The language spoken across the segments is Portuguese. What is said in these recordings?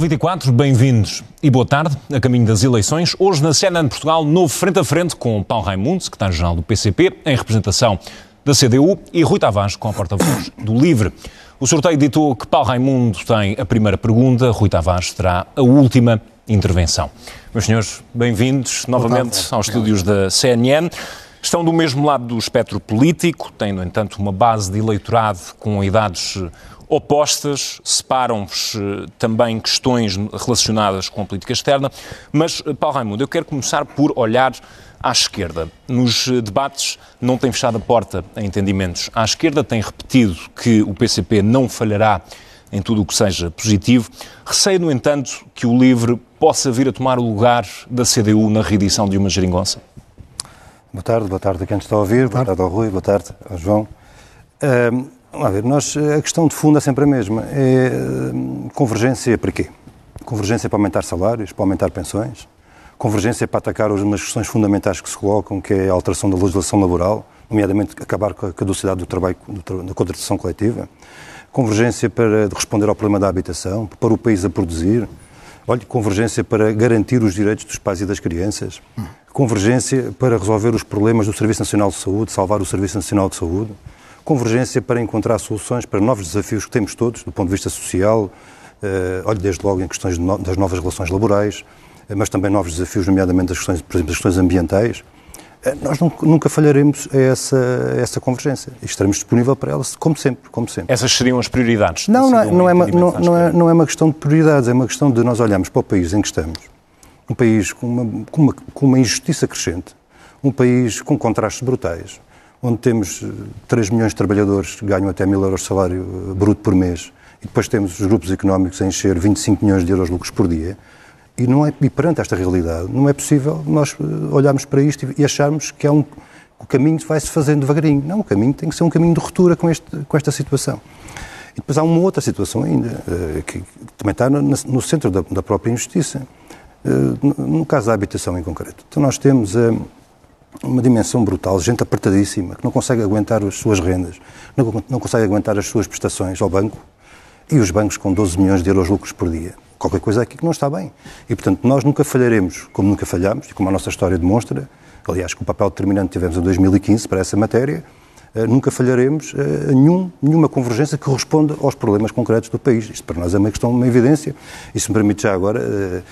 24, bem-vindos e boa tarde, a caminho das eleições. Hoje na CNN de Portugal, novo frente a frente com Paulo Raimundo, secretário-geral do PCP, em representação da CDU, e Rui Tavares, com a porta-voz do LIVRE. O sorteio ditou que Paulo Raimundo tem a primeira pergunta, Rui Tavares terá a última intervenção. Meus senhores, bem-vindos novamente aos estúdios da CNN. Estão do mesmo lado do espectro político, têm, no entanto, uma base de eleitorado com idades opostas, separam-vos eh, também questões relacionadas com a política externa. Mas, eh, Paulo Raimundo, eu quero começar por olhar à esquerda. Nos eh, debates não tem fechado a porta a entendimentos à esquerda, tem repetido que o PCP não falhará em tudo o que seja positivo. Receio, no entanto, que o LIVRE possa vir a tomar o lugar da CDU na reedição de uma geringonça. Boa tarde, boa tarde a quem está a ouvir, boa tarde ao Rui, boa tarde ao João. Vamos ver, nós, a questão de fundo é sempre a mesma. É hum, convergência para quê? Convergência para aumentar salários, para aumentar pensões, convergência para atacar as questões fundamentais que se colocam, que é a alteração da legislação laboral, nomeadamente acabar com a caducidade do trabalho, da contratação coletiva, convergência para responder ao problema da habitação, para o país a produzir, olha, convergência para garantir os direitos dos pais e das crianças, convergência para resolver os problemas do Serviço Nacional de Saúde, salvar o Serviço Nacional de Saúde, convergência para encontrar soluções para novos desafios que temos todos, do ponto de vista social, eh, olhe desde logo em questões no, das novas relações laborais, eh, mas também novos desafios, nomeadamente das questões, por exemplo, das questões ambientais. Eh, nós nunca, nunca falharemos a essa, a essa convergência e estaremos disponíveis para elas, como sempre, como sempre. Essas seriam as prioridades? Não, não, não, é uma, não, não, é, não é uma questão de prioridades, é uma questão de nós olharmos para o país em que estamos, um país com uma, com uma, com uma injustiça crescente, um país com contrastes brutais, onde temos 3 eh, milhões de trabalhadores que ganham até mil euros de salário eh, bruto por mês, e depois temos os grupos económicos a encher 25 milhões de euros de lucros por dia, e, não é, e perante esta realidade, não é possível nós eh, olharmos para isto e acharmos que é um, o caminho vai-se fazendo devagarinho. Não, o caminho tem que ser um caminho de ruptura com, este, com esta situação. E depois há uma outra situação ainda, que também está no, no centro da, da, própria injustiça. No caso da habitação em concreto. Então nós temos uma dimensão brutal, gente apertadíssima, que não consegue aguentar as suas rendas, não, não consegue aguentar as suas prestações ao banco, e os bancos com 12 milhões de euros lucros por dia. Qualquer coisa aqui que não está bem. E, portanto, nós nunca falharemos como nunca falhamos, e como a nossa história demonstra, aliás, que o papel determinante que tivemos em 2015 para essa matéria, uh, nunca falharemos uh, nenhum, nenhuma convergência que responda aos problemas concretos do país. Isto para nós é uma questão, uma evidência, e se me permite já agora...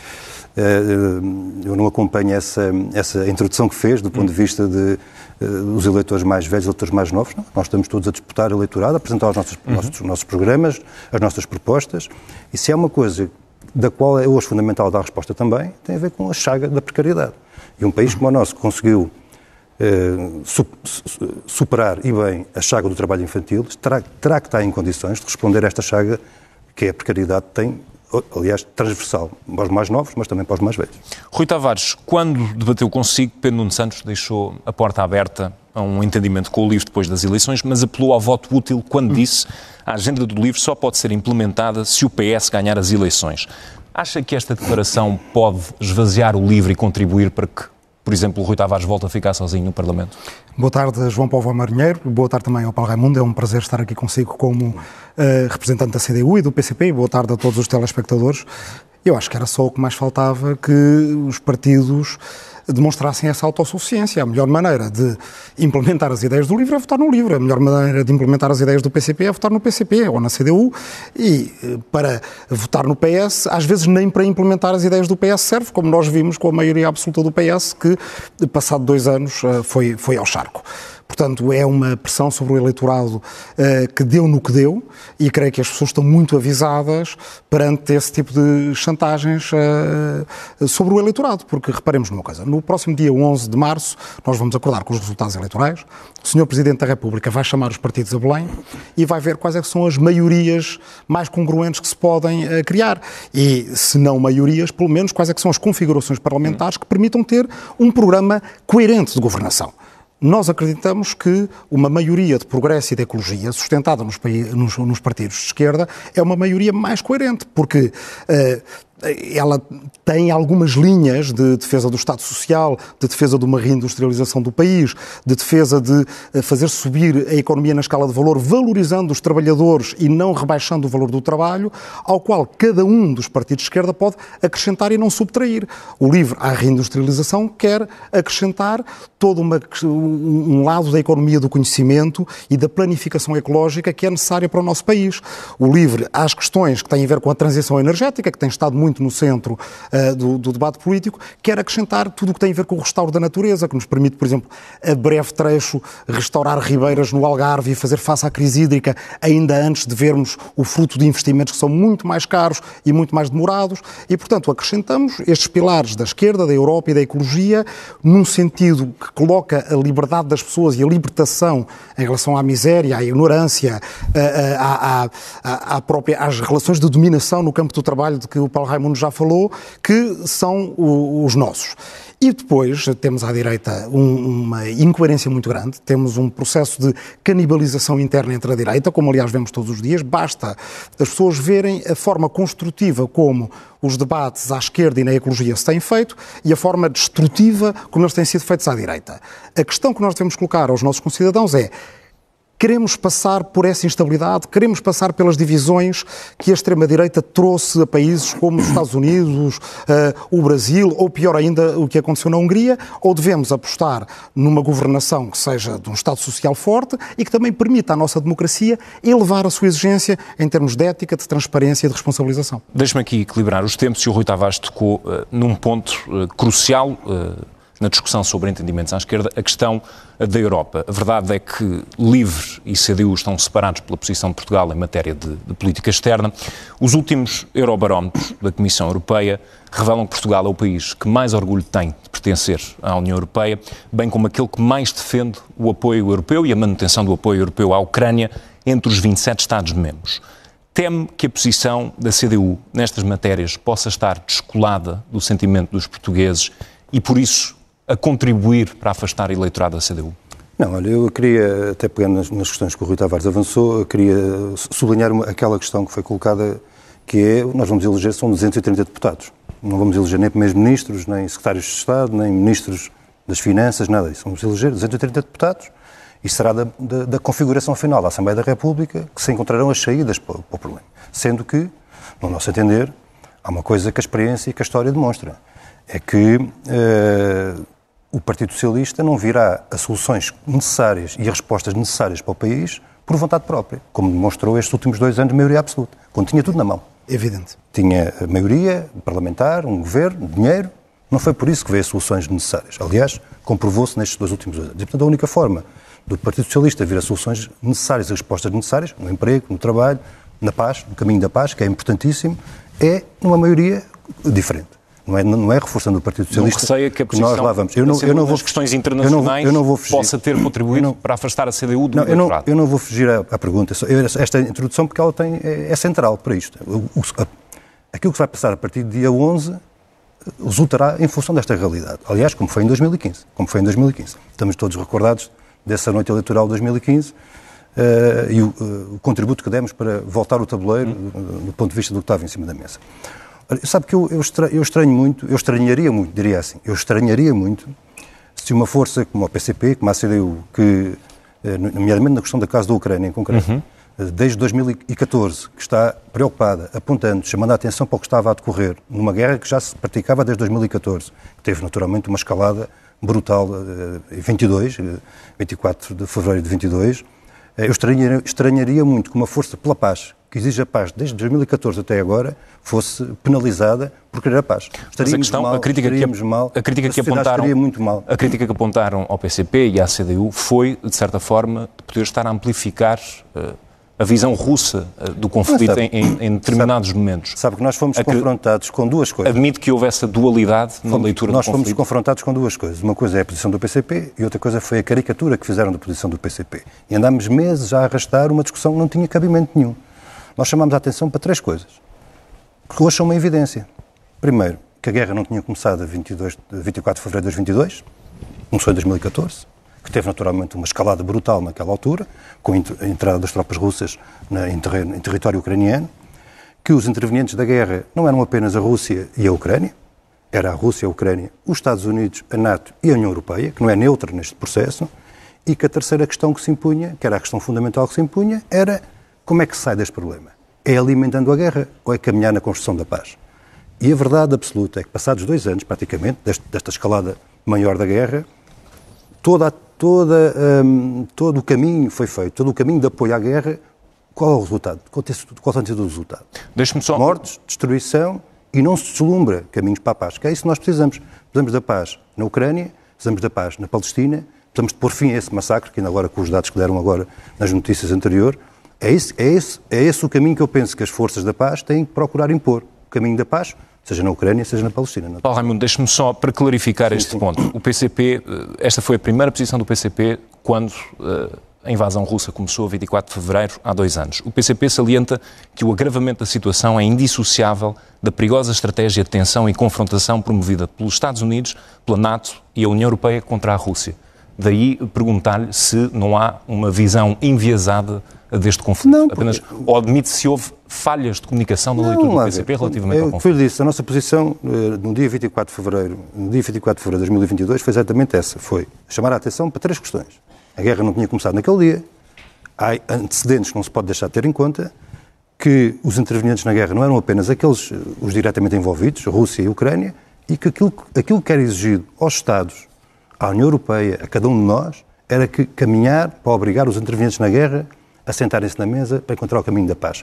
Uh, eu não acompanho essa, essa introdução que fez do ponto de vista de, dos eleitores mais velhos, eleitores mais novos. Não. Nós estamos todos a disputar eleitorado, a apresentar os nossos, uhum. nossos, nossos programas, as nossas propostas, e se é uma coisa da qual é hoje fundamental dar resposta também, tem a ver com a chaga da precariedade. E um país como o nosso que conseguiu eh, superar e bem a chaga do trabalho infantil, terá, terá que estar em condições de responder a esta chaga que a precariedade tem aliás, transversal, para os mais novos, mas também para os mais velhos. Rui Tavares, quando debateu consigo, Pedro Nuno Santos deixou a porta aberta a um entendimento com o LIVRE depois das eleições, mas apelou ao voto útil quando disse a agenda do LIVRE só pode ser implementada se o PS ganhar as eleições. Acha que esta declaração pode esvaziar o LIVRE e contribuir para que por exemplo, o Rui Tavares volta a ficar sozinho no Parlamento? Boa tarde, João Paulo Marinheiro. Boa tarde também ao Paulo Raimundo. É um prazer estar aqui consigo como uh, representante da CDU e do PCP. Boa tarde a todos os telespectadores. Eu acho que era só o que mais faltava que os partidos demonstrassem essa autossuficiência. A melhor maneira de implementar as ideias do LIVRE é votar no LIVRE. A melhor maneira de implementar as ideias do PCP é votar no PCP ou na CDU. E eh, para votar no PS, às vezes nem para implementar as ideias do PS serve, como nós vimos com a maioria absoluta do PS, que, passado dois anos, eh, foi, foi ao charco. Portanto, é uma pressão sobre o eleitorado uh, que deu no que deu e creio que as pessoas estão muito avisadas perante esse tipo de chantagens uh, sobre o eleitorado. Porque reparemos numa coisa: no próximo dia 11 de março, nós vamos acordar com os resultados eleitorais. O Sr. Presidente da República vai chamar os partidos a Belém e vai ver quais é são as maiorias mais congruentes que se podem uh, criar. E, se não maiorias, pelo menos quais é são as configurações parlamentares que permitam ter um programa coerente de governação. Nós acreditamos que uma maioria de progresso e de ecologia sustentada nos, nos, nos partidos de esquerda é uma maioria mais coerente, porque uh, ela tem algumas linhas de defesa do Estado Social, de defesa de uma reindustrialização do país, de defesa de eh, fazer subir a economia na escala de valor, valorizando os trabalhadores e não rebaixando o valor do trabalho, ao qual cada um dos partidos de esquerda pode acrescentar e não subtrair. O livre à reindustrialização quer acrescentar todo uma, um lado da economia do conhecimento e da planificação ecológica que é necessária para o nosso país. O livre às questões que têm a ver com a transição energética, que tem estado muito muito no centro uh, do, do, debate político, quer acrescentar tudo o que tem a ver com o restauro da natureza, que nos permite, por exemplo, a breve trecho, restaurar ribeiras no Algarve e fazer face à crise hídrica ainda antes de vermos o fruto de investimentos que são muito mais caros e muito mais demorados. E, portanto, acrescentamos estes pilares da esquerda, da Europa e da ecologia, num sentido que coloca a liberdade das pessoas e a libertação em relação à miséria, à ignorância, à, à, à, à própria, às relações de dominação no campo do trabalho de que o Paulo Raimundo já falou, que são os nossos. E depois temos à direita um, uma incoerência muito grande, temos um processo de canibalização interna entre a direita, como aliás vemos todos os dias. Basta as pessoas verem a forma construtiva como os debates à esquerda e na ecologia se têm feito e a forma destrutiva como eles têm sido feitos à direita. A questão que nós devemos colocar aos nossos concidadãos é Queremos passar por essa instabilidade, queremos passar pelas divisões que a extrema-direita trouxe a países como os Estados Unidos, uh, o Brasil, ou pior ainda, o que aconteceu na Hungria, ou devemos apostar numa governação que seja de um Estado social forte e que também permita à nossa democracia elevar a sua exigência em termos de ética, de transparência e de responsabilização. Deixe-me aqui equilibrar os tempos e o Rui Tavares tocou uh, num ponto uh, crucial na discussão sobre entendimentos à esquerda, a questão da Europa. A verdade é que LIVRE e CDU estão separados pela posição de Portugal em matéria de, de política externa. Os últimos eurobarómetros da Comissão Europeia revelam que Portugal é o país que mais orgulho tem de pertencer à União Europeia, bem como aquele que mais defende o apoio europeu e a manutenção do apoio europeu à Ucrânia entre os 27 Estados-membros. Teme que a posição da CDU nestas matérias possa estar descolada do sentimento dos portugueses e, por isso, a contribuir para afastar eleitorado da CDU? Não, olha, eu queria, até pegando nas, nas questões que o Rui Tavares avançou, queria sublinhar uma, aquela questão que foi colocada, que é, nós vamos eleger, são 230 deputados. Não vamos eleger nem primeiros-ministros, nem secretários de Estado, nem ministros das Finanças, nada disso. Vamos eleger 230 deputados e será da, da, da, configuração final da Assembleia da República que se encontrarão as saídas para, para o problema. Sendo que, no nosso entender, há uma coisa que a experiência e que a história demonstra. É que uh, o Partido Socialista não virá as soluções necessárias e as respostas necessárias para o país por vontade própria, como demonstrou estes últimos dois anos de maioria absoluta, quando tinha tudo na mão. Evidente. Tinha a maioria parlamentar, um governo, dinheiro. Não foi por isso que veio as soluções necessárias. Aliás, comprovou-se nestes dois últimos anos. E, portanto, a única forma do Partido Socialista vir a soluções necessárias e respostas necessárias, no emprego, no trabalho, na paz, no caminho da paz, que é importantíssimo, é numa maioria diferente. Não é, não é reforçando o Partido Socialista. Não receia que a posição nós lá vamos. Eu não, eu não vou, questões internacionais eu não, eu não fugir, possa ter contribuído não, para afastar a CDU do não, eu não, eu não vou fugir à, à pergunta. Esta introdução, porque ela tem, é, é central para isto. O, a, aquilo que vai passar a partir do dia 11 resultará em função desta realidade. Aliás, como foi em 2015. Como foi em 2015. Estamos todos recordados dessa noite eleitoral de 2015 uh, e o, uh, o, contributo que demos para voltar o tabuleiro hum. do ponto de vista do que estava em cima da mesa. Sabe que eu, eu, estranho, eu estranho muito, eu estranharia muito, diria assim, eu estranharia muito se uma força como a PCP, como a CDU, que, eh, nomeadamente na questão da causa da Ucrânia em concreto, uhum. Eh, desde 2014, que está preocupada, apontando, chamando a atenção para o que estava a decorrer numa guerra que já se praticava desde 2014, que teve naturalmente uma escalada brutal eh, em 22, 24 de fevereiro de 22, eu estranharia, estranharia muito que uma força pela paz, que exige a paz desde 2014 até agora fosse penalizada por querer a paz. Estaríamos Mas a questão, mal, a crítica que, mal, a crítica que apontaram, muito mal. A crítica que apontaram ao PCP e à CDU foi, de certa forma, de poder estar a amplificar uh, a visão russa uh, do conflito sabe, em, em, determinados sabe, momentos. Sabe que nós fomos confrontados com duas coisas. Admite que houve essa dualidade na fomos, leitura Nós do fomos confrontados com duas coisas. Uma coisa é a posição do PCP e outra coisa foi a caricatura que fizeram da posição do PCP. E andámos meses a arrastar uma discussão que não tinha cabimento nenhum nós chamamos a atenção para três coisas, que hoje são uma evidência. Primeiro, que a guerra não tinha começado a 22, 24 de fevereiro de 2022, começou em 2014, que teve naturalmente uma escalada brutal naquela altura, com a entrada das tropas russas em, terreno, em território ucraniano, que os intervenientes da guerra não eram apenas a Rússia e a Ucrânia, era a Rússia, a Ucrânia, os Estados Unidos, a NATO e a União Europeia, que não é neutra neste processo, e que a terceira questão que se impunha, que era a questão fundamental que se impunha, era como é que se sai deste problema? É alimentando a guerra ou é caminhar na construção da paz? E a verdade absoluta é que, passados dois anos, praticamente, deste, desta escalada maior da guerra, toda, toda, um, todo o caminho foi feito, todo o caminho de apoio à guerra, qual é o resultado? Qual tem, qual tem sido o resultado? Deixe-me só... Mortes, destruição e não se deslumbra caminhos para a paz, que é isso que nós precisamos. Precisamos da paz na Ucrânia, precisamos da paz na Palestina, precisamos de pôr fim a esse massacre, que ainda agora com os dados que deram agora nas notícias anteriores. É esse, é, esse, é esse o caminho que eu penso que as forças da paz têm que procurar impor. O caminho da paz, seja na Ucrânia, seja na Palestina. Paulo Raimundo, deixe-me só para clarificar sim, este sim. ponto. O PCP, eh, esta foi a primeira posição do PCP quando uh, a invasão russa começou a 24 de fevereiro, há dois anos. O PCP salienta que o agravamento da situação é indissociável da perigosa estratégia de tensão e confrontação promovida pelos Estados Unidos, pela NATO e a União Europeia contra a Rússia. Daí perguntar-lhe se não há uma visão enviesada deste conflito. Não, porque... Apenas, ou admite se houve falhas de comunicação na leitura do PCP relativamente eu, ao conflito? Eu disse, a nossa posição eh, no dia 24 de fevereiro, no dia 24 de fevereiro de 2022 foi exatamente essa, foi chamar a atenção para três questões. A guerra não tinha começado naquele dia, há antecedentes que não se pode deixar de ter em conta, que os intervenientes na guerra não eram apenas aqueles, eh, os diretamente envolvidos, Rússia e Ucrânia, e que aquilo, aquilo que era exigido aos Estados, à União Europeia, a cada um de nós, era que caminhar para obrigar os intervenientes na guerra a sentarem-se na mesa para encontrar o caminho da paz.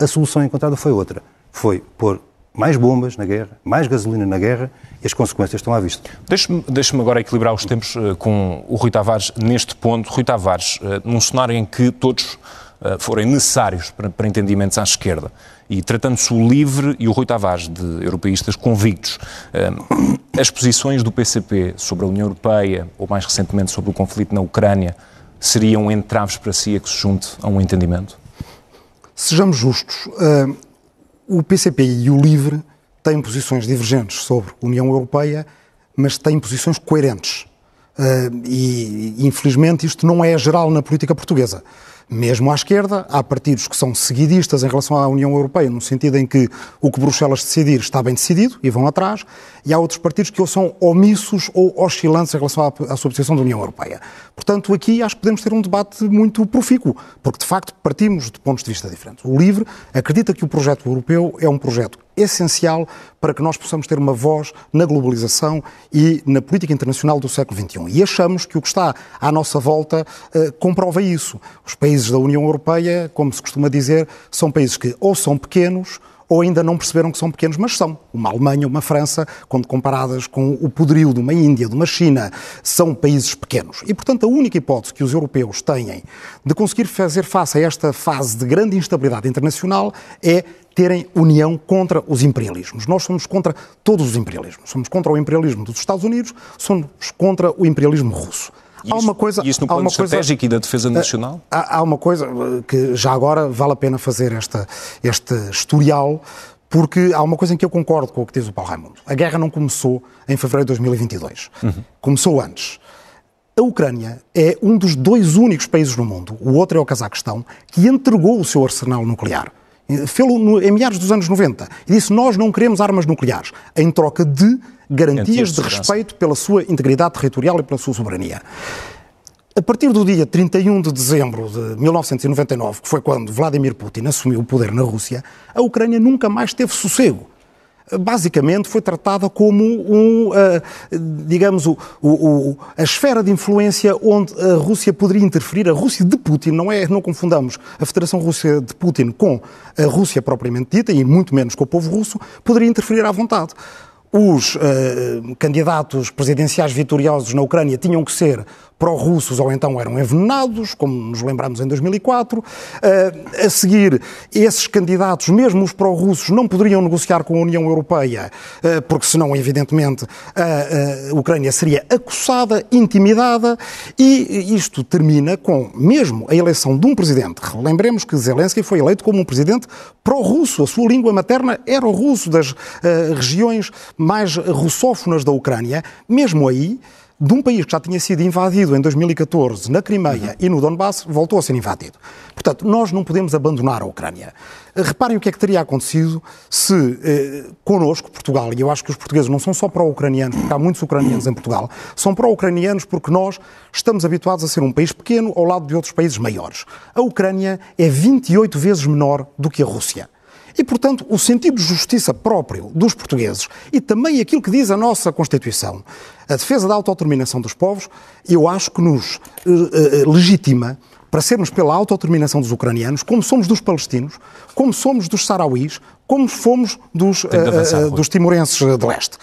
A solução encontrada foi outra. Foi pôr mais bombas na guerra, mais gasolina na guerra e as consequências estão à vista. Deixe-me deixe agora equilibrar os tempos uh, com o Rui Tavares neste ponto. Rui Tavares, uh, num cenário em que todos uh, forem necessários para, para, entendimentos à esquerda e tratando-se o LIVRE e o Rui Tavares de europeístas convictos, as posições do PCP sobre a União Europeia ou mais recentemente sobre o conflito na Ucrânia seriam entraves para si a que se junte a um entendimento? Sejamos justos o PCP e o LIVRE têm posições divergentes sobre a União Europeia, mas têm posições coerentes. Uh, e, infelizmente, isto não é geral na política portuguesa. Mesmo à esquerda, há partidos que são seguidistas em relação à União Europeia, no sentido em que o que Bruxelas decidir está bem decidido e vão atrás, e há outros partidos que ou são omissos ou oscilantes em relação à, à sua posição da União Europeia. Portanto, aqui acho que podemos ter um debate muito profícuo, porque de facto partimos de pontos de vista diferentes. O LIVRE acredita que o projeto europeu é um projeto essencial para que nós possamos ter uma voz na globalização e na política internacional do século XXI. E achamos que o que está à nossa volta uh, comprova isso. Os países da União Europeia, como se costuma dizer, são países que ou são pequenos ou ainda não perceberam que são pequenos, mas são. Uma Alemanha, uma França, quando comparadas com o poderio de uma Índia, de uma China, são países pequenos. E, portanto, a única hipótese que os europeus têm de conseguir fazer face a esta fase de grande instabilidade internacional é terem união contra os imperialismos. Nós somos contra todos os imperialismos. Somos contra o imperialismo dos Estados Unidos, somos contra o imperialismo russo. E há uma coisa, e isso no plano estratégico coisa, e da defesa nacional? Há, há, uma coisa que já agora vale a pena fazer esta, este historial, porque há uma coisa em que eu concordo com o que diz o Paulo Raimundo. A guerra não começou em fevereiro de 2022. Uhum. Começou antes. A Ucrânia é um dos dois únicos países no mundo, o outro é o Cazaquistão, que entregou o seu arsenal nuclear. Fê-lo em meados dos anos 90 e disse: Nós não queremos armas nucleares, em troca de garantias de respeito pela sua integridade territorial e pela sua soberania. A partir do dia 31 de dezembro de 1999, que foi quando Vladimir Putin assumiu o poder na Rússia, a Ucrânia nunca mais teve sossego basicamente foi tratada como um, uh, digamos, o, o, a esfera de influência onde a Rússia poderia interferir. A Rússia de Putin, não é, não confundamos a Federação Rússia de Putin com a Rússia propriamente dita, e muito menos com o povo russo, poderia interferir à vontade os uh, candidatos presidenciais vitoriosos na Ucrânia tinham que ser pró-russos ou então eram envenenados, como nos lembramos em 2004. Uh, a seguir, esses candidatos, mesmo os pró-russos, não poderiam negociar com a União Europeia, uh, porque senão, evidentemente, a, Ucrânia seria acossada, intimidada, e isto termina com, mesmo a eleição de um presidente. Lembremos que Zelensky foi eleito como um presidente pró-russo, a sua língua materna era o russo das uh, regiões mais russófonas da Ucrânia. Mesmo aí, de um país que já tinha sido invadido em 2014 na Crimeia uhum. e no Donbass, voltou a ser invadido. Portanto, nós não podemos abandonar a Ucrânia. Reparem o que é que teria acontecido se eh, connosco, Portugal, e eu acho que os portugueses não são só pró-ucranianos, porque há muitos ucranianos em Portugal, são pró-ucranianos porque nós estamos habituados a ser um país pequeno ao lado de outros países maiores. A Ucrânia é 28 vezes menor do que a Rússia. E, portanto, o sentido de justiça próprio dos portugueses e também aquilo que diz a nossa Constituição, a defesa da autodeterminação dos povos, eu acho que nos uh, uh, legitima para sermos pela autodeterminação dos ucranianos, como somos dos palestinos, como somos dos sarauís, como fomos dos, uh, dos timorenses de leste.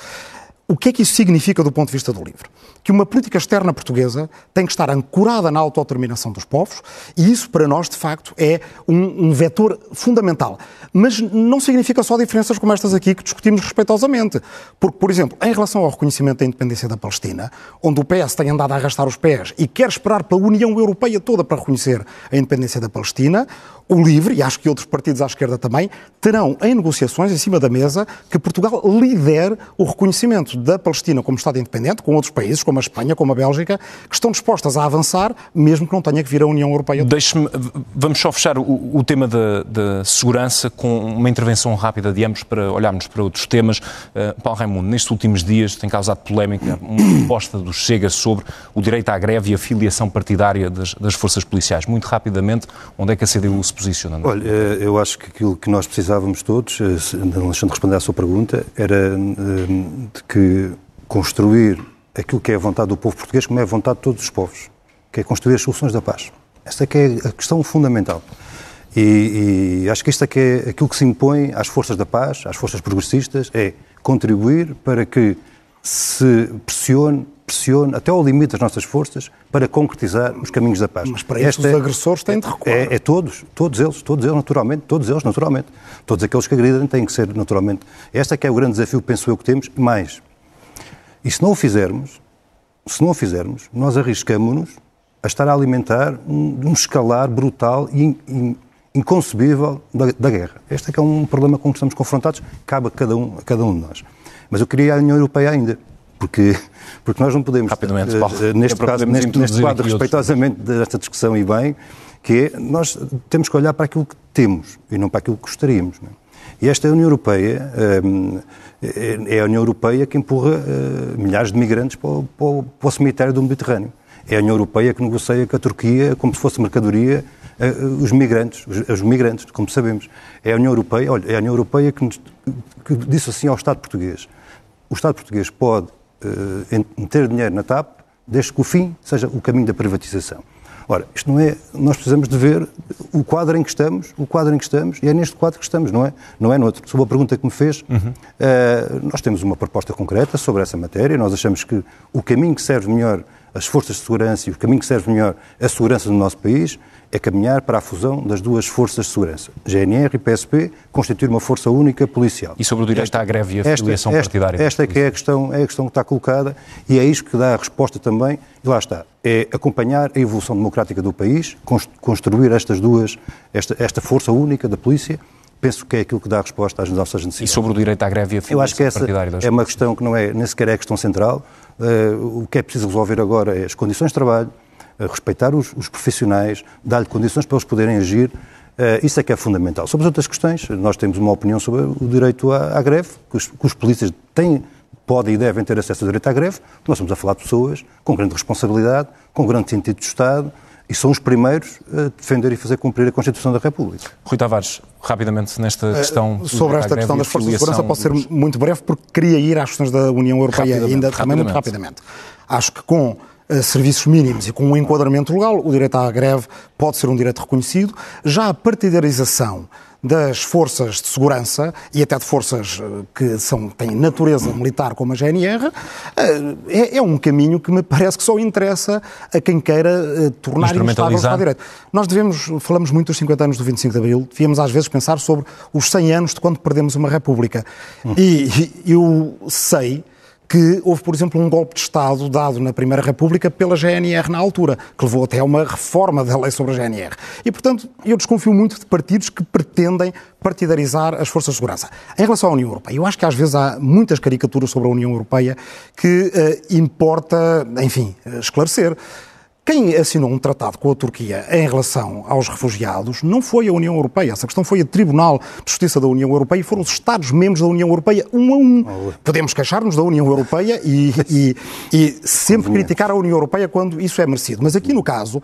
O que é que isso significa do ponto de vista do livro? Que uma política externa portuguesa tem que estar ancorada na autodeterminação dos povos e isso, para nós, de facto, é um, um vetor fundamental. Mas não significa só diferenças como estas aqui que discutimos respeitosamente. Porque, por exemplo, em relação ao reconhecimento da independência da Palestina, onde o PS tem andado a arrastar os pés e quer esperar pela União Europeia toda para reconhecer a independência da Palestina, o LIVRE, e acho que outros partidos à esquerda também, terão em negociações em cima da mesa que Portugal lidere o reconhecimento da Palestina como Estado independente, com outros países, como a Espanha, como a Bélgica, que estão dispostas a avançar, mesmo que não tenha que vir a União Europeia. Deixe-me, vamos só fechar o, o tema da, segurança com uma intervenção rápida de ambos para olharmos para outros temas. Uh, Paulo Raimundo, nestes últimos dias tem causado polémica uma proposta do Chega sobre o direito à greve e a filiação partidária das, das forças policiais. Muito rapidamente, onde é que a CDU se posiciona? Olha, eh, eu acho que aquilo que nós precisávamos todos, eh, deixando de responder à sua pergunta, era eh, de que construir aquilo que é a vontade do povo português, como é a vontade de todos os povos, que é construir as soluções da paz. Esta que é a questão fundamental. E, e, acho que isto é que é aquilo que se impõe às forças da paz, às forças progressistas, é contribuir para que se pressione pressione até ao limite das nossas forças para concretizar os caminhos da paz. Mas para isso os é, agressores têm de recuar. É, é, todos, todos eles, todos eles naturalmente, todos eles naturalmente. Todos aqueles que agridem têm que ser naturalmente. Este é que é o grande desafio, penso eu, que temos. Mais, e se não o fizermos, se não o fizermos, nós arriscamos-nos a estar a alimentar um, um escalar brutal e in, in, inconcebível da, da, guerra. Este é que é um problema com que estamos confrontados, cabe a cada um, a cada um de nós. Mas eu queria a União Europeia ainda, porque, porque nós não podemos, Rapidamente, Paulo, uh, neste, caso, neste, neste quadro, respeitosamente desta discussão e bem, que é, nós temos que olhar para aquilo que temos e não para aquilo que gostaríamos. É? E esta União Europeia um, ehm, é a União Europeia que empurra milhares de migrantes para o, para, o, para o, cemitério do Mediterrâneo. É a União Europeia que negocia com a Turquia como se fosse mercadoria os migrantes, os, os, migrantes, como sabemos. É a União Europeia, olha, é a União Europeia que, nos, que disse assim ao Estado português: o Estado português pode meter dinheiro na TAP, desde que o fim seja o caminho da privatização. Ora, isto não é. Nós precisamos de ver o quadro em que estamos, o quadro em que estamos, e é neste quadro que estamos, não é? Não é noutro. Sobre a pergunta que me fez, uhum. uh, nós temos uma proposta concreta sobre essa matéria. Nós achamos que o caminho que serve melhor as forças de segurança e o caminho que serve melhor a segurança do nosso país é caminhar para a fusão das duas forças de segurança, GNR e PSP, constituir uma força única policial. E sobre o direito esta, à greve e a filiação esta, partidária? Esta é que é a, questão, é a questão que está colocada e é isso que dá a resposta também, e lá está, é acompanhar a evolução democrática do país, construir estas duas, esta, esta força única da polícia, penso que é aquilo que dá a resposta às nossas necessidades. E sobre o direito à greve e a filiação Eu acho que essa é uma questão que não é, nem sequer é a questão central. Uh, o que é preciso resolver agora é as condições de trabalho, respeitar os, os profissionais, dar-lhe condições para eles poderem agir. Uh, isso é que é fundamental. Sobre as outras questões, nós temos uma opinião sobre o direito à, à greve, que os, que os polícias têm, podem e devem ter acesso ao direito à greve. Nós estamos a falar de pessoas com grande responsabilidade, com grande sentido de Estado, e são os primeiros a defender e fazer cumprir a Constituição da República. Rui Tavares, rapidamente nesta eh, questão. Uh, sobre esta questão das forças de segurança, posso ser muito breve, porque queria ir às questões da União Europeia ainda também muito rapidamente. Acho que com serviços mínimos e com um enquadramento legal, o direito à greve pode ser um direito reconhecido. Já a partidarização das forças de segurança e até de forças eh, que são, têm natureza militar como a GNR, eh, é, é um caminho que me parece que só interessa a quem queira eh, tornar instável o Estado de Direito. Nós devemos, falamos muito dos 50 anos do 25 de Abril, devíamos às vezes pensar sobre os 100 anos de quando perdemos uma República. Hum. E, e eu sei que houve, por exemplo, um golpe de Estado dado na Primeira República pela GNR na altura, que levou até a uma reforma da lei sobre a GNR. E, portanto, eu desconfio muito de partidos que pretendem partidarizar as forças de segurança. Em relação à União Europeia, eu acho que às vezes há muitas caricaturas sobre a União Europeia que uh, importa, enfim, esclarecer. Quem assinou um tratado com a Turquia em relação aos refugiados não foi a União Europeia. Essa questão foi o Tribunal de Justiça da União Europeia e foram os Estados-membros da União Europeia um a um. Podemos queixar-nos da União Europeia e, e, e sempre criticar a União Europeia quando isso é merecido. Mas aqui no caso,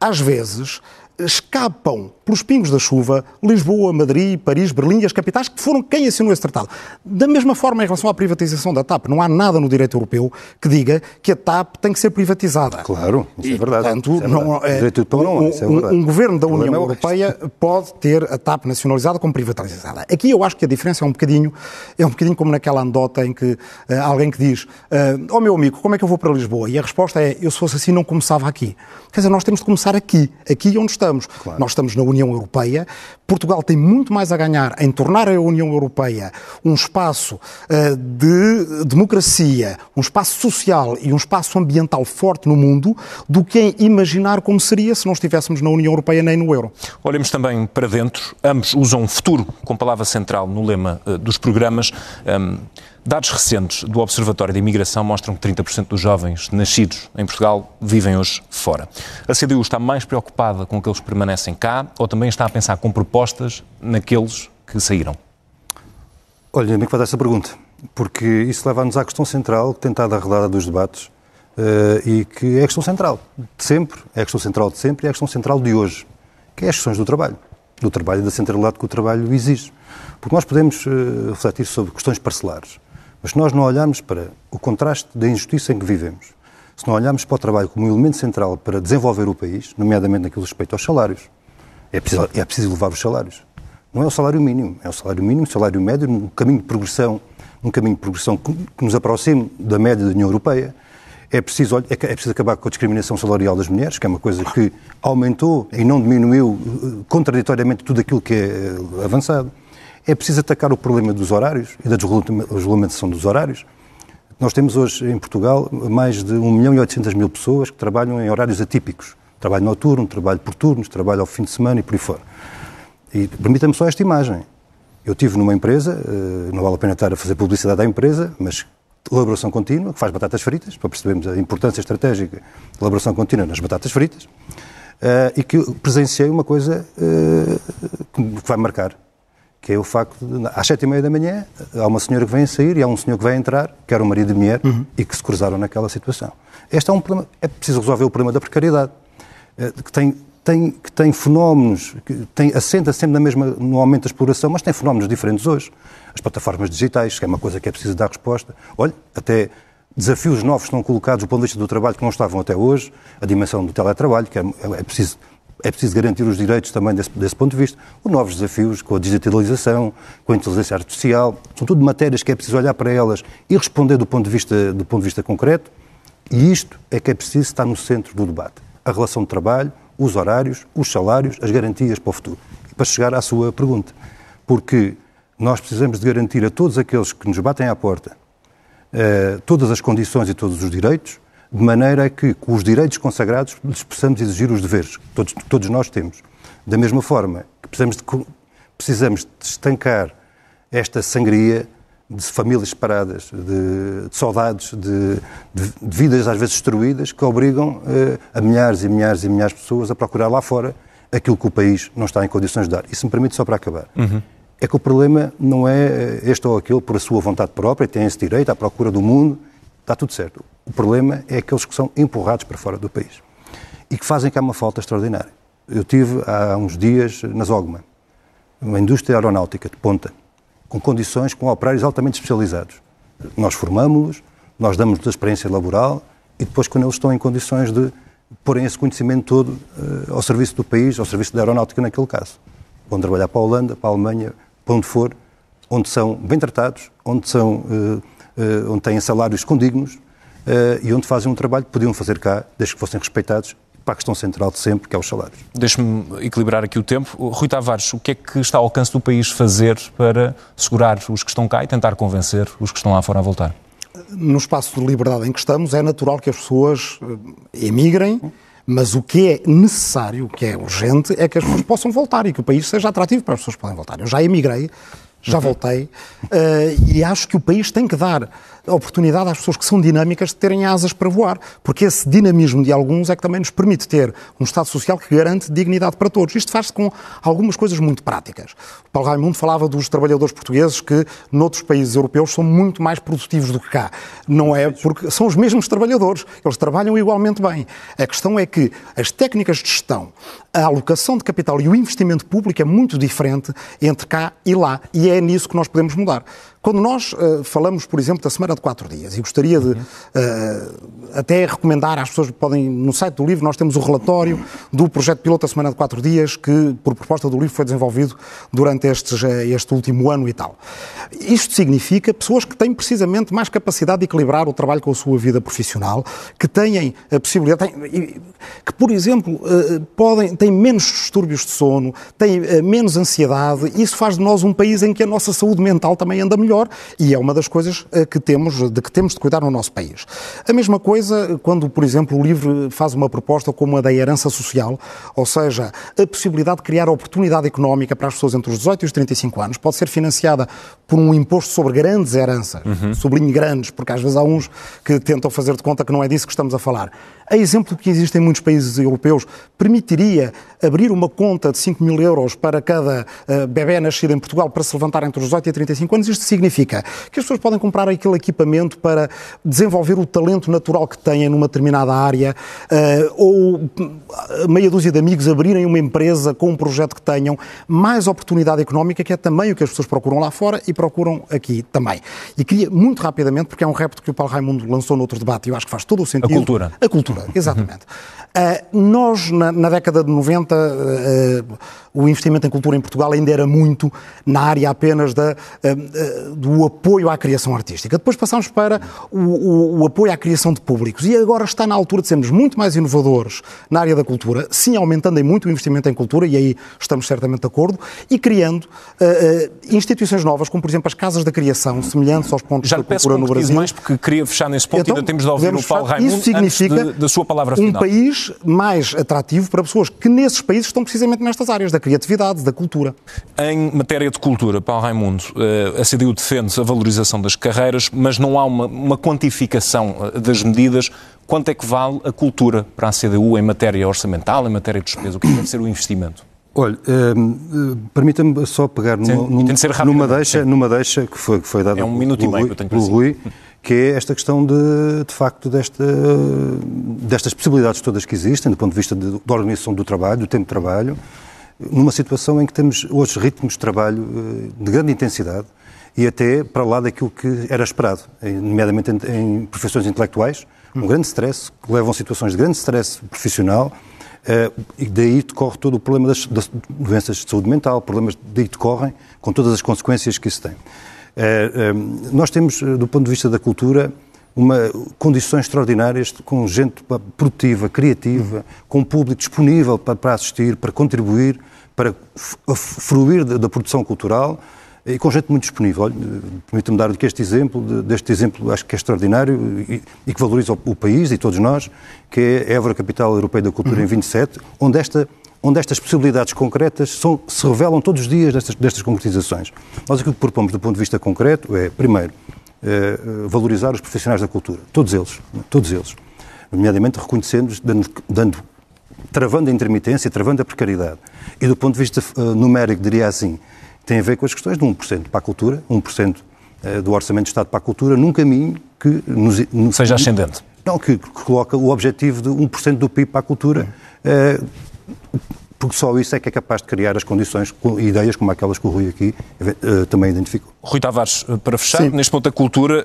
às vezes, escapam pelos pingos da chuva Lisboa, Madrid, Paris, Berlim e as capitais que foram quem assinou esse tratado. Da mesma forma, em relação à privatização da TAP, não há nada no direito europeu que diga que a TAP tem que ser privatizada. Claro, isso é verdade. Portanto, é não, é, não, um, é um, um, governo da União é Europeia pode ter a TAP nacionalizada como privatizada. Aqui eu acho que a diferença é um bocadinho, é um bocadinho como naquela anedota em que uh, alguém que diz, uh, oh, meu amigo, como é que eu vou para Lisboa? E a resposta é, eu se fosse assim não começava aqui. Quer dizer, nós temos de começar aqui, aqui onde estamos. Claro. Nós estamos na União Europeia. Portugal tem muito mais a ganhar em tornar a União Europeia um espaço uh, de democracia, um espaço social e um espaço ambiental forte no mundo do que em imaginar como seria se não estivéssemos na União Europeia nem no euro. Olhemos também para dentro. Ambos usam futuro como palavra central no lema uh, dos programas. Um, Dados recentes do Observatório de Imigração mostram que 30% dos jovens nascidos em Portugal vivem hoje fora. A CDU está mais preocupada com aqueles que permanecem cá ou também está a pensar com propostas naqueles que saíram? Olha, bem que faz essa pergunta, porque isso leva-nos à questão central que tem estado arredada dos debates uh, e que é a questão central de sempre, é a questão central de sempre e é a questão central de hoje, que é as questões do trabalho, do trabalho e da centralidade que o trabalho exige. Porque nós podemos uh, refletir sobre questões parcelares, mas se nós não olharmos para o contraste da injustiça em que vivemos, se não olharmos para o trabalho como um elemento central para desenvolver o país, nomeadamente naquilo respeito aos salários, é preciso, é preciso elevar os salários. Não é o salário mínimo, é o salário mínimo, o salário médio, um caminho de progressão, um caminho de progressão que, que nos aproxime da média da União Europeia. É preciso, é, é preciso acabar com a discriminação salarial das mulheres, que é uma coisa que aumentou e não diminuiu eh, contraditoriamente tudo aquilo que é eh, avançado. É preciso atacar o problema dos horários e da desregulamentação dos horários. Nós temos hoje em Portugal mais de 1 milhão e 800 mil pessoas que trabalham em horários atípicos. Trabalho noturno, trabalho por turnos, trabalho ao fim de semana e por aí fora. E permita-me só esta imagem. Eu tive numa empresa, eh, não vale a pena estar a fazer publicidade à empresa, mas elaboração contínua, que faz batatas fritas, para percebermos a importância estratégica de elaboração contínua nas batatas fritas, eh, e que presenciei uma coisa eh, que vai marcar que é o facto de, às sete e meia da manhã, há uma senhora que vem a sair e há um senhor que vai entrar, que era o marido de mulher, uhum. e que se cruzaram naquela situação. Este é um problema, é preciso resolver o problema da precariedade, eh, que tem, tem, que tem fenómenos, que tem, assenta sempre na mesma, no aumento da exploração, mas tem fenómenos diferentes hoje. As plataformas digitais, que é uma coisa que é preciso dar resposta. Olha, até desafios novos estão colocados do ponto de vista do trabalho que não estavam até hoje, a dimensão do teletrabalho, que é, é preciso é preciso garantir os direitos também desse, desse ponto de vista. Os novos desafios com a digitalização, com a inteligência artificial, são tudo matérias que é preciso olhar para elas e responder do ponto de vista, do ponto de vista concreto. E isto é que é preciso estar no centro do debate. A relação de trabalho, os horários, os salários, as garantias para o futuro. E para chegar à sua pergunta, porque nós precisamos de garantir a todos aqueles que nos batem à porta uh, todas as condições e todos os direitos, de maneira que, com os direitos consagrados, lhes possamos exigir os deveres que todos, todos nós temos. Da mesma forma que precisamos de, precisamos de estancar esta sangria de famílias separadas, de, de saudades, de, de, de, vidas às vezes destruídas, que obrigam eh, a milhares e milhares e milhares de pessoas a procurar lá fora aquilo que o país não está em condições de dar. Isso me permite só para acabar. Uhum. É que o problema não é eh, este ou aquele por a sua vontade própria, tem esse direito à procura do mundo, está tudo certo. O problema é aqueles que são empurrados para fora do país e que fazem cá uma falta extraordinária. Eu tive há uns dias na Zogma, uma indústria aeronáutica de ponta, com condições, com operários altamente especializados. Nós formamos-los, nós damos-lhes a experiência laboral e depois, quando eles estão em condições de porem esse conhecimento todo uh, ao serviço do país, ao serviço da aeronáutica naquele caso. Vão trabalhar para a Holanda, para a Alemanha, para onde for, onde são bem tratados, onde são uh, onde têm salários condignos eh, e onde fazem um trabalho que podiam fazer cá, desde que fossem respeitados para a questão central de sempre, que é os salários. Deixe-me equilibrar aqui o tempo. Rui Tavares, o que é que está ao alcance do país fazer para segurar os que estão cá e tentar convencer os que estão lá fora a voltar? no espaço de liberdade em que estamos, é natural que as pessoas eh, emigrem, mas o que é necessário, o que é urgente, é que as pessoas possam voltar e que o país seja atrativo para as pessoas que podem voltar. Eu já emigrei, já voltei, uh, e acho que o país tem que dar a oportunidade às pessoas que são dinâmicas de terem asas para voar, porque esse dinamismo de alguns é que também nos permite ter um Estado social que garante dignidade para todos. Isto faz-se com algumas coisas muito práticas. O Paulo Raimundo falava dos trabalhadores portugueses que, noutros países europeus, são muito mais produtivos do que cá. Não é porque são os mesmos trabalhadores, eles trabalham igualmente bem. A questão é que as técnicas de gestão, a alocação de capital e o investimento público é muito diferente entre cá e lá, e é nisso que nós podemos mudar. Quando nós uh, falamos, por exemplo, da semana de quatro dias, e gostaria de uh, até recomendar às pessoas que podem, no site do livro, nós temos o relatório do projeto piloto da semana de quatro dias, que, por proposta do livro, foi desenvolvido durante estes, uh, este último ano e tal. Isto significa pessoas que têm precisamente mais capacidade de equilibrar o trabalho com a sua vida profissional, que têm a possibilidade, têm, que, por exemplo, podem, têm menos distúrbios de sono, têm menos ansiedade, isso faz de nós um país em que a nossa saúde mental também anda melhor melhor e é uma das coisas eh, que temos, de que temos de cuidar no nosso país. A mesma coisa quando, por exemplo, o LIVRE faz uma proposta como a da herança social, ou seja, a possibilidade de criar oportunidade económica para as pessoas entre os 18 e os 35 anos, pode ser financiada por um imposto sobre grandes heranças, uhum. sublinho grandes, porque às vezes há uns que tentam fazer de conta que não é disso que estamos a falar. A exemplo que existe em muitos países europeus, permitiria abrir uma conta de 5 mil euros para cada uh, bebê nascido em Portugal para se levantar entre os 18 e 35 anos. Isto significa que as pessoas podem comprar aquele equipamento para desenvolver o talento natural que têm numa determinada área, uh, ou meia dúzia de amigos abrirem uma empresa com um projeto que tenham, mais oportunidade económica, que é também o que as pessoas procuram lá fora e procuram aqui também. E queria, muito rapidamente, porque é um repto que o Paulo Raimundo lançou no outro debate e eu acho que faz todo o sentido. A cultura. A cultura exatamente. Uh, nós, na, na, década de 90, uh, uh, o investimento em cultura em Portugal ainda era muito na área apenas da, do apoio à criação artística. Depois passámos para o, o, o, apoio à criação de públicos e agora está na altura de sermos muito mais inovadores na área da cultura, sim aumentando em muito o investimento em cultura, e aí estamos certamente de acordo, e criando instituições novas, como por exemplo as casas da criação, semelhantes aos pontos Já da cultura no Brasil. mais porque queria fechar nesse ponto então, ainda temos de ouvir o Paulo Raimundo isso significa da sua palavra um país mais atrativo para pessoas que nesses países estão precisamente nestas áreas da criatividade, da cultura. Em matéria de cultura, Paulo Raimundo, eh, a CDU defende a valorização das carreiras, mas não há uma, uma quantificação eh, das medidas. Quanto é que vale a cultura para a CDU em matéria orçamental, em matéria de despesa? O que é deve ser o investimento? Olha, um, eh, permita-me só pegar numa, Sim, numa, deixa, numa deixa que foi, que foi dada é um minuto pelo, e meio, pelo Rui, que é esta questão de, de facto, desta, destas possibilidades todas que existem, do ponto de vista de, da organização do trabalho, do tempo de trabalho, numa situação em que temos hoje ritmos de trabalho eh, de grande intensidade e até para lá daquilo que era esperado, nomeadamente em, profissões intelectuais, um grande stress, que levam a situações de grande stress profissional, Uh, e daí decorre todo o problema das, das, doenças de saúde mental, problemas daí decorrem, com todas as consequências que isso tem. Eh, eh, nós temos, eh, do ponto de vista da cultura, uma, condições extraordinárias, com gente produtiva, criativa, com um público disponível para, para assistir, para contribuir, para fruir da, da, produção cultural e com gente muito disponível. Permita-me dar este exemplo, deste exemplo acho que é extraordinário e, e que valoriza o, o, país e todos nós, que é a Évora Capital Europeia da Cultura uhum. em 27, onde esta onde estas possibilidades concretas são, se revelam todos os dias destas, destas concretizações. Nós aquilo que propomos do ponto de vista concreto é, primeiro, é, valorizar os profissionais da cultura, todos eles, todos eles, nomeadamente reconhecendo-os, dando, dando, travando a intermitência, travando a precariedade. E do ponto de vista uh, numérico, diria assim, tem a ver com as questões de 1% para a cultura, 1% uh, do Orçamento de Estado para a cultura, num caminho que... Nos, no, Seja ascendente. Não, que, que, coloca o objetivo de 1% do PIB para a cultura. Uh, porque só isso é que é capaz de criar as condições, com ideias como aquelas que o Rui aqui uh, também identificou. Rui Tavares, eh, para fechar, Sim. neste ponto a cultura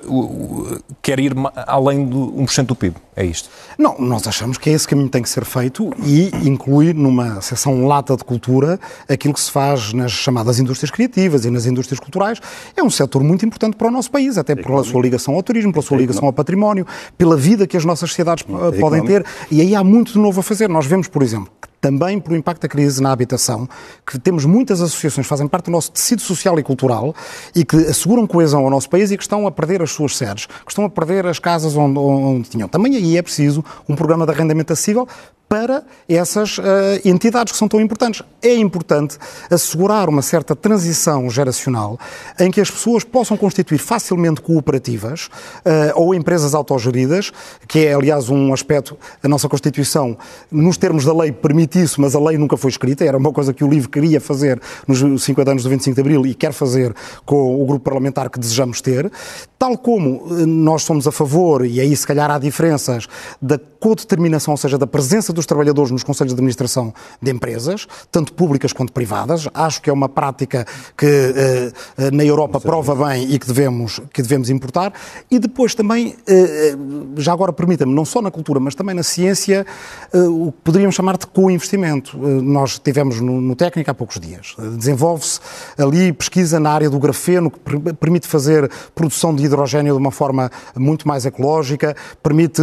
quer ir além do 1% do PIB, é isto? Não, nós achamos que é esse caminho que tem que ser feito e incluir numa seção lata de cultura aquilo que se faz nas chamadas indústrias criativas e nas indústrias culturais. É um setor muito importante para o nosso país, até pela sua ligação ao turismo, pela sua ligação ao património, pela vida que as nossas sociedades podem ter. E aí há muito de novo a fazer. Nós vemos, por exemplo, também pelo impacto da crise na habitação, que temos muitas associações que fazem parte do nosso tecido social e cultural e que asseguram coesão ao nosso país e que estão a perder as suas sedes, que estão a perder as casas onde, onde tinham. Também aí é preciso um programa de arrendamento acessível para essas uh, entidades que são tão importantes. É importante assegurar uma certa transição geracional em que as pessoas possam constituir facilmente cooperativas uh, ou empresas autogeridas, que é, aliás, um aspecto, a nossa Constituição, nos termos da lei, permite isso, mas a lei nunca foi escrita. Era uma coisa que o LIVRE queria fazer nos 50 anos do 25 de Abril e quer fazer com o grupo parlamentar que desejamos ter. Tal como eh, nós somos a favor, e aí se calhar há diferenças, da codeterminação, ou seja, da presença dos trabalhadores nos conselhos de administração de empresas, tanto públicas quanto privadas. Acho que é uma prática que eh, eh, na Europa prova bem e que devemos, que devemos importar. E depois também, eh, já agora permita-me, não só na cultura, mas também na ciência, o que poderíamos chamar de co-investimento. Nós tivemos no, no Técnico há poucos dias. Desenvolve-se ali pesquisa na área do grafeno, que permite fazer produção de hidrogênio de uma forma muito mais ecológica, permite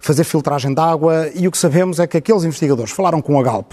fazer filtragem de água e o que sabemos é que aqueles investigadores falaram com a Galp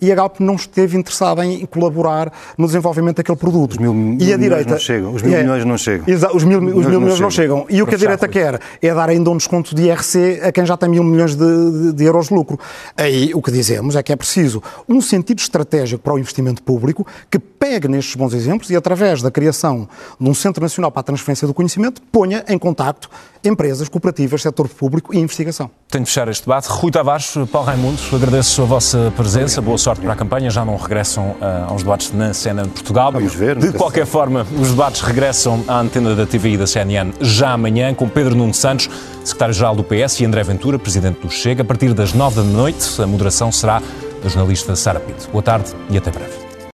e a Galp não esteve interessada em colaborar no desenvolvimento daquele produto. Os mil, e a direita não chegam. Os mil é, milhões não chegam. Exa, os mil, os mil milhões não chegam. E o que a direita quer é dar ainda um desconto de IRC a quem já tem mil milhões de, de, de euros de lucro. Aí o que dizemos é que é preciso um sentido estratégico para o investimento público que pegue nestes bons exemplos e, através da criação de um Centro Nacional para a Transferência do Conhecimento, ponha em contacto empresas, cooperativas, setor público e investigação. Tenho de fechar este debate. Rui Tavares, Paulo Raimundo, agradeço a vossa presença, boa sorte para a campanha. Já não regressam uh, aos debates na cena de Portugal. Vamos ver. De qualquer forma, os debates regressam à antena da TVI da CNN já amanhã, com Pedro Nuno Santos, secretário-geral do PS, e André Ventura, presidente do Chega. A partir das nove da noite, a moderação será da jornalista Sara Pinto. Boa tarde e até breve.